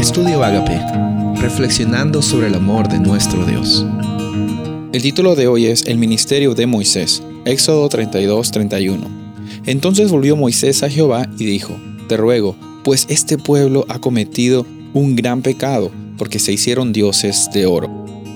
Estudio Agape, reflexionando sobre el amor de nuestro Dios. El título de hoy es El ministerio de Moisés, Éxodo 32-31. Entonces volvió Moisés a Jehová y dijo, Te ruego, pues este pueblo ha cometido un gran pecado, porque se hicieron dioses de oro.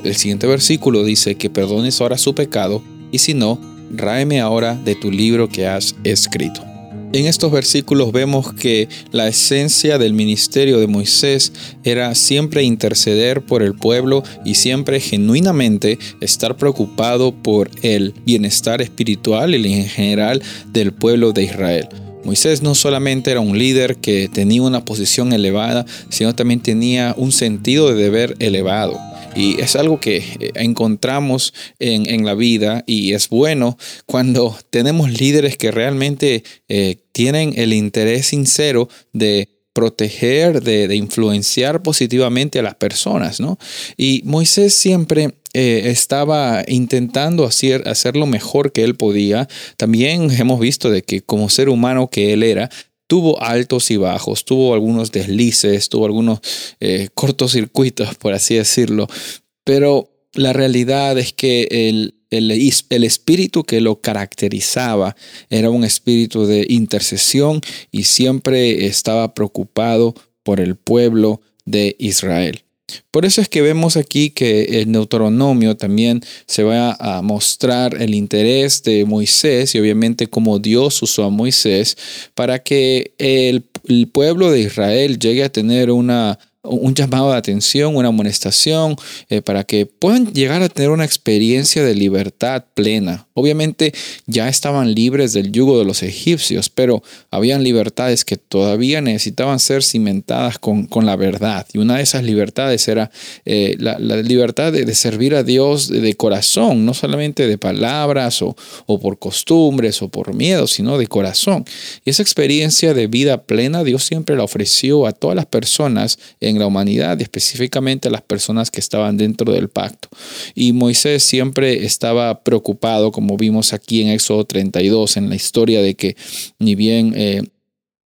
El siguiente versículo dice que perdones ahora su pecado, y si no, ráeme ahora de tu libro que has escrito. En estos versículos vemos que la esencia del ministerio de Moisés era siempre interceder por el pueblo y siempre genuinamente estar preocupado por el bienestar espiritual y en general del pueblo de Israel. Moisés no solamente era un líder que tenía una posición elevada, sino también tenía un sentido de deber elevado. Y es algo que eh, encontramos en, la vida y es bueno cuando tenemos líderes que realmente eh, tienen el interés sincero de proteger, de, influenciar positivamente a las personas, ¿no? Y Moisés siempre eh, estaba intentando hacer, hacer lo mejor que él podía. También hemos visto de que como ser humano que él era, tuvo altos y bajos, tuvo algunos deslices, tuvo algunos eh, cortocircuitos, por así decirlo, pero la realidad es que el, el, el, espíritu que lo caracterizaba era un espíritu de intercesión y siempre estaba preocupado por el pueblo de Israel. Por eso es que vemos aquí que el Deuteronomio también se va a mostrar el interés de Moisés y obviamente cómo Dios usó a Moisés para que el, el pueblo de Israel llegue a tener una un llamado de atención, una amonestación, eh, para que puedan llegar a tener una experiencia de libertad plena. Obviamente ya estaban libres del yugo de los egipcios, pero habían libertades que todavía necesitaban ser cimentadas con, la verdad. Y una de esas libertades era eh, la, libertad de, servir a Dios de, corazón, no solamente de palabras o, o por costumbres o por miedo, sino de corazón. Y esa experiencia de vida plena Dios siempre la ofreció a todas las personas en la humanidad, específicamente a las personas que estaban dentro del pacto. Y Moisés siempre estaba preocupado, como vimos aquí en Éxodo 32, en la historia de que ni bien... Eh,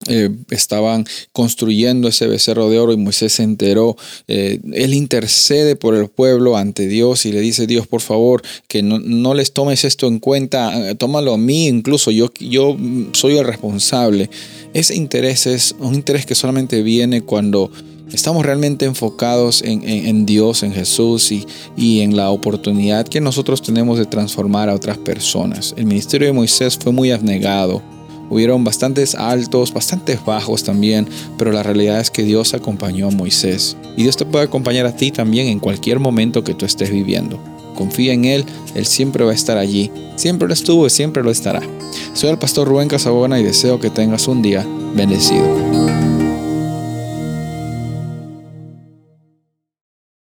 eh, estaban construyendo ese becerro de oro y Moisés se enteró. Eh, él intercede por el pueblo ante Dios y le dice, Dios, por favor, que no, les tomes esto en cuenta, tómalo a mí, incluso yo, yo soy el responsable. Ese interés es un interés que solamente viene cuando estamos realmente enfocados en, Dios, en Jesús y, en la oportunidad que nosotros tenemos de transformar a otras personas. El ministerio de Moisés fue muy abnegado. Hubieron bastantes altos, bastantes bajos también, pero la realidad es que Dios acompañó a Moisés. Y Dios te puede acompañar a ti también en cualquier momento que tú estés viviendo. Confía en Él, Él siempre va a estar allí. Siempre lo estuvo y siempre lo estará. Soy el pastor Rubén Casabona y deseo que tengas un día bendecido.